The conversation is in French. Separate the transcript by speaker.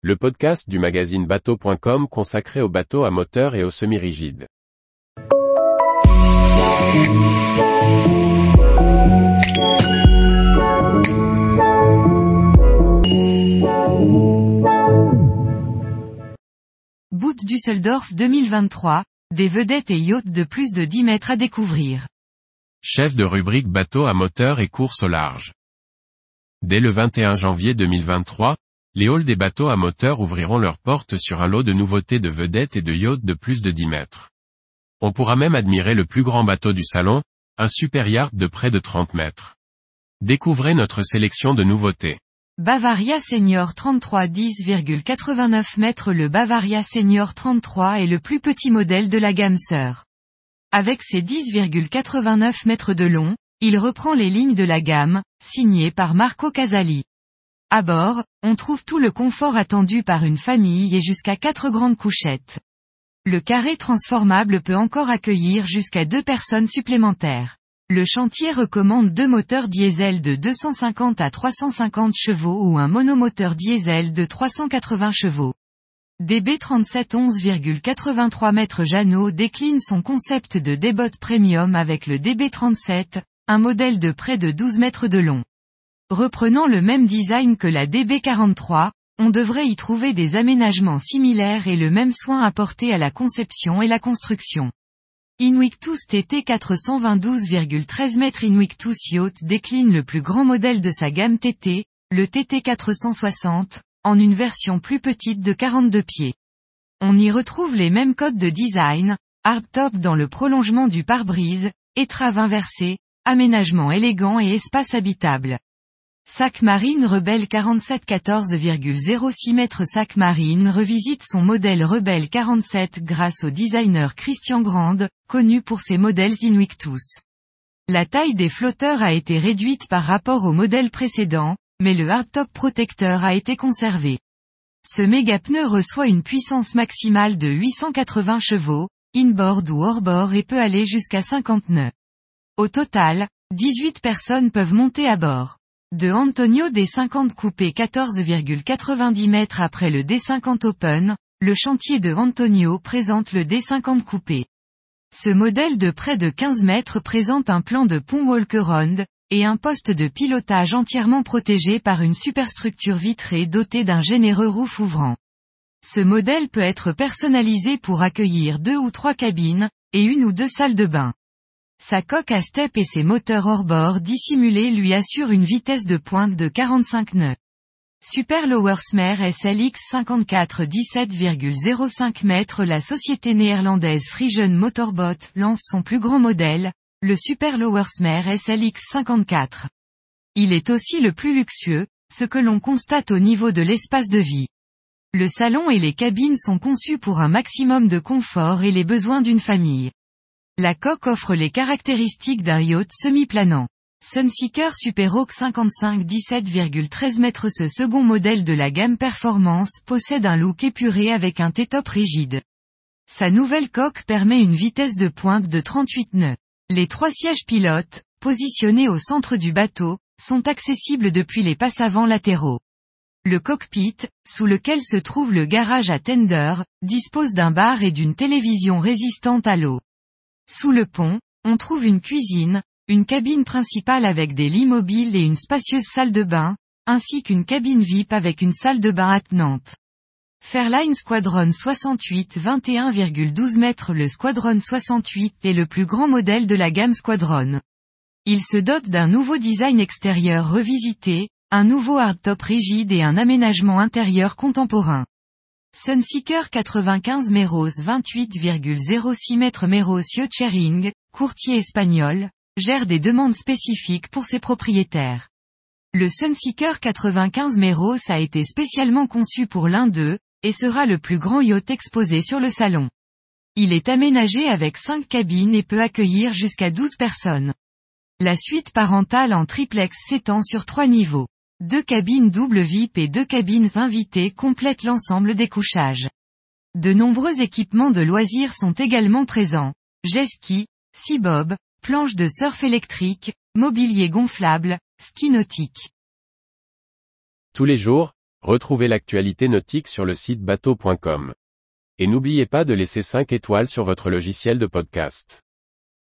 Speaker 1: le podcast du magazine bateau.com consacré aux bateaux à moteur et aux semi-rigides.
Speaker 2: Boot Düsseldorf 2023, des vedettes et yachts de plus de 10 mètres à découvrir.
Speaker 1: Chef de rubrique bateau à moteur et course au large. Dès le 21 janvier 2023, les halls des bateaux à moteur ouvriront leurs portes sur un lot de nouveautés de vedettes et de yachts de plus de 10 mètres. On pourra même admirer le plus grand bateau du salon, un super yacht de près de 30 mètres. Découvrez notre sélection de nouveautés.
Speaker 2: Bavaria Senior 33 10,89 mètres Le Bavaria Senior 33 est le plus petit modèle de la gamme sœur. Avec ses 10,89 mètres de long, il reprend les lignes de la gamme, signé par Marco Casali. À bord, on trouve tout le confort attendu par une famille et jusqu'à quatre grandes couchettes. Le carré transformable peut encore accueillir jusqu'à deux personnes supplémentaires. Le chantier recommande deux moteurs diesel de 250 à 350 chevaux ou un monomoteur diesel de 380 chevaux. DB37 11,83 mètres Jeannot décline son concept de débot premium avec le DB37, un modèle de près de 12 mètres de long. Reprenant le même design que la DB43, on devrait y trouver des aménagements similaires et le même soin apporté à la conception et la construction. Invictus TT 422,13 mètres Invictus Yacht décline le plus grand modèle de sa gamme TT, le TT 460, en une version plus petite de 42 pieds. On y retrouve les mêmes codes de design, hardtop dans le prolongement du pare-brise, étrave inversée, aménagement élégant et espace habitable. Sac Marine Rebelle 47 14,06 mètres Sac Marine revisite son modèle Rebelle 47 grâce au designer Christian Grande, connu pour ses modèles Invictus. La taille des flotteurs a été réduite par rapport au modèle précédent, mais le hardtop protecteur a été conservé. Ce méga pneu reçoit une puissance maximale de 880 chevaux, inboard ou hors-bord et peut aller jusqu'à 50 nœuds. Au total, 18 personnes peuvent monter à bord. De Antonio D50 coupé 14,90 mètres après le D50 Open, le chantier de Antonio présente le D50 coupé. Ce modèle de près de 15 mètres présente un plan de pont Walker et un poste de pilotage entièrement protégé par une superstructure vitrée dotée d'un généreux roof ouvrant. Ce modèle peut être personnalisé pour accueillir deux ou trois cabines, et une ou deux salles de bain. Sa coque à step et ses moteurs hors-bord dissimulés lui assurent une vitesse de pointe de 45 nœuds. Super Lowersmere SLX 54 17,05 mètres La société néerlandaise Frisian Motorbot lance son plus grand modèle, le Super Lowersmere SLX 54. Il est aussi le plus luxueux, ce que l'on constate au niveau de l'espace de vie. Le salon et les cabines sont conçus pour un maximum de confort et les besoins d'une famille. La coque offre les caractéristiques d'un yacht semi-planant. Sunseeker Superhawk 55 17,13 mètres Ce second modèle de la gamme Performance possède un look épuré avec un T-top rigide. Sa nouvelle coque permet une vitesse de pointe de 38 nœuds. Les trois sièges pilotes, positionnés au centre du bateau, sont accessibles depuis les passes avant latéraux. Le cockpit, sous lequel se trouve le garage à tender, dispose d'un bar et d'une télévision résistante à l'eau. Sous le pont, on trouve une cuisine, une cabine principale avec des lits mobiles et une spacieuse salle de bain, ainsi qu'une cabine VIP avec une salle de bain attenante. Fairline Squadron 68 21,12 mètres Le Squadron 68 est le plus grand modèle de la gamme Squadron. Il se dote d'un nouveau design extérieur revisité, un nouveau hardtop rigide et un aménagement intérieur contemporain. Sunseeker 95 Meros 28,06 mètres Meros Yacht courtier espagnol, gère des demandes spécifiques pour ses propriétaires. Le Sunseeker 95 Meros a été spécialement conçu pour l'un d'eux, et sera le plus grand yacht exposé sur le salon. Il est aménagé avec 5 cabines et peut accueillir jusqu'à 12 personnes. La suite parentale en triplex s'étend sur 3 niveaux. Deux cabines double VIP et deux cabines invitées complètent l'ensemble des couchages. De nombreux équipements de loisirs sont également présents. Jet ski, bob, planches de surf électrique, mobilier gonflable, ski nautique.
Speaker 1: Tous les jours, Retrouvez l'actualité nautique sur le site bateau.com. Et n'oubliez pas de laisser 5 étoiles sur votre logiciel de podcast.